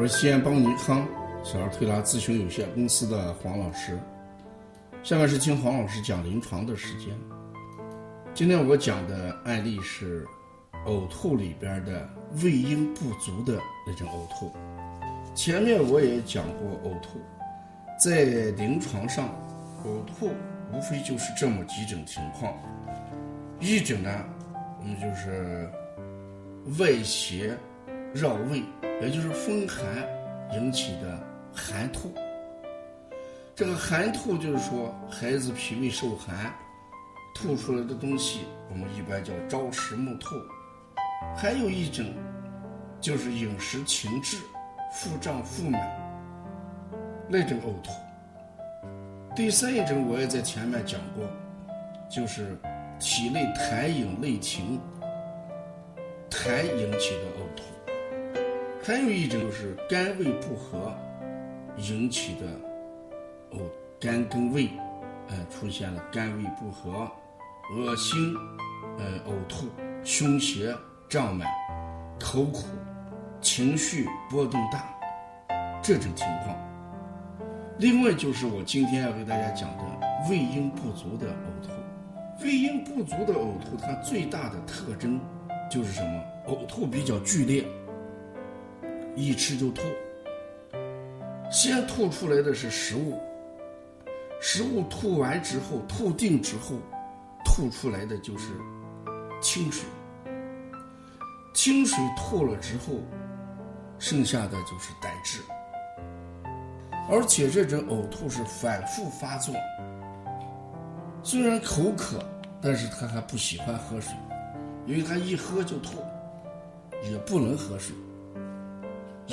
我是西安邦尼康小儿推拿咨询有限公司的黄老师。下面是听黄老师讲临床的时间。今天我讲的案例是呕吐里边的胃阴不足的那种呕吐。前面我也讲过呕吐，在临床上，呕吐无非就是这么几种情况。一种呢，我们就是外邪绕胃。也就是风寒引起的寒吐。这个寒吐就是说，孩子脾胃受寒，吐出来的东西，我们一般叫朝食暮吐。还有一种，就是饮食停滞、腹胀腹满那种呕吐。第三一种，我也在前面讲过，就是体内痰饮内停，痰引起的呕吐。还有一种就是肝胃不和引起的呕，肝跟胃，呃，出现了肝胃不和、恶心、呃，呕吐、胸胁胀满、口苦、情绪波动大这种情况。另外就是我今天要给大家讲的胃阴不足的呕吐。胃阴不足的呕吐，它最大的特征就是什么？呕吐比较剧烈。一吃就吐，先吐出来的是食物，食物吐完之后，吐定之后，吐出来的就是清水，清水吐了之后，剩下的就是胆汁，而且这种呕吐是反复发作，虽然口渴，但是他还不喜欢喝水，因为他一喝就吐，也不能喝水。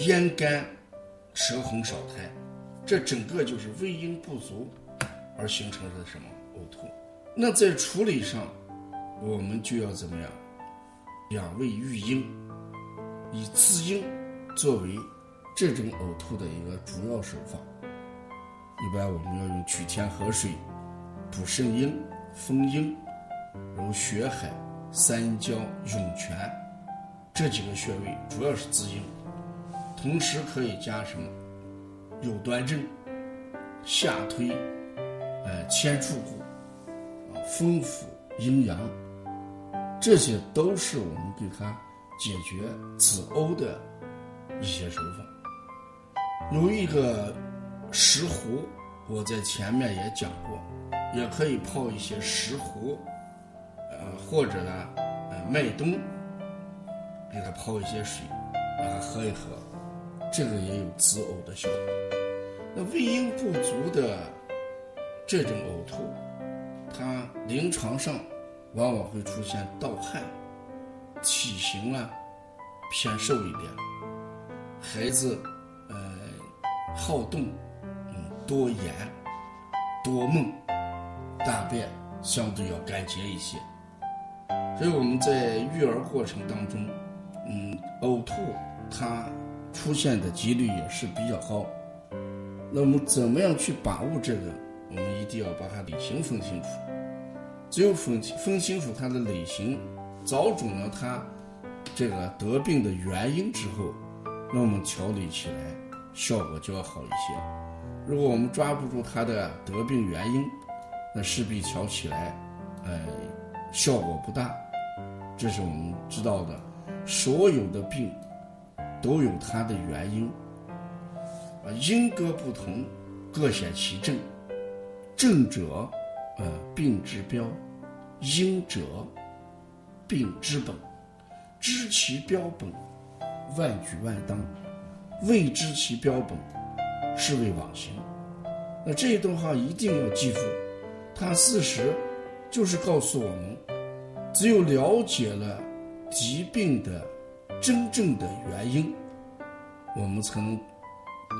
咽干、舌红少苔，这整个就是胃阴不足而形成的什么呕吐？那在处理上，我们就要怎么样？养胃育阴，以滋阴作为这种呕吐的一个主要手法。一般我们要用取天河水补肾阴、丰阴，如血海、三焦、涌泉这几个穴位，主要是滋阴。同时可以加什么？有端正、下推、呃牵触骨，啊丰富阴阳，这些都是我们给他解决子呕的一些手法。有一个石斛，我在前面也讲过，也可以泡一些石斛，呃或者呢，呃麦冬，给他泡一些水，让他喝一喝。这个也有止呕的效果。那胃阴不足的这种呕吐，它临床上往往会出现盗汗，体型啊偏瘦一点，孩子呃好动，嗯多言多梦，大便相对要干结一些。所以我们在育儿过程当中，嗯呕吐它。出现的几率也是比较高。那么，怎么样去把握这个？我们一定要把它类型分清楚。只有分分清楚它的类型，找准了它这个得病的原因之后，那我们调理起来效果就要好一些。如果我们抓不住它的得病原因，那势必调起来，呃，效果不大。这是我们知道的，所有的病。都有它的原因，啊，因各不同，各显其症。症者，呃，病之标；因者，病之本。知其标本，万举万当；未知其标本，是谓妄行。那这一段话一定要记住，它事实就是告诉我们，只有了解了疾病的。真正的原因，我们才能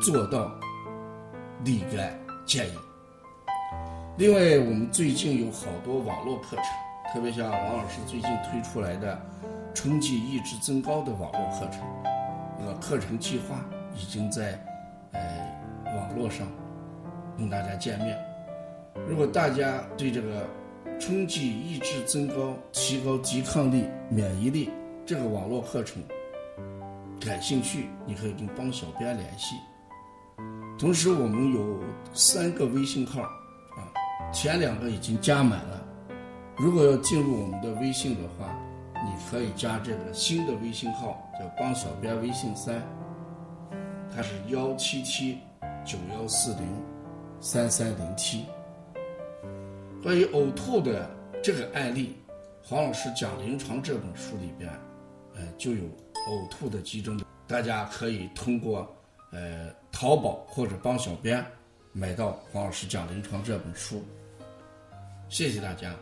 做到立竿见影。另外，我们最近有好多网络课程，特别像王老师最近推出来的春季意志增高的网络课程，那个课程计划已经在呃网络上跟大家见面。如果大家对这个春季意志增高、提高抵抗力、免疫力，这个网络课程感兴趣，你可以跟帮小编联系。同时，我们有三个微信号，啊，前两个已经加满了。如果要进入我们的微信的话，你可以加这个新的微信号，叫“帮小编微信三”，它是幺七七九幺四零三三零七。关于呕吐的这个案例，黄老师讲临床这本书里边，呃，就有呕吐的几种，大家可以通过呃淘宝或者帮小编买到黄老师讲临床这本书。谢谢大家。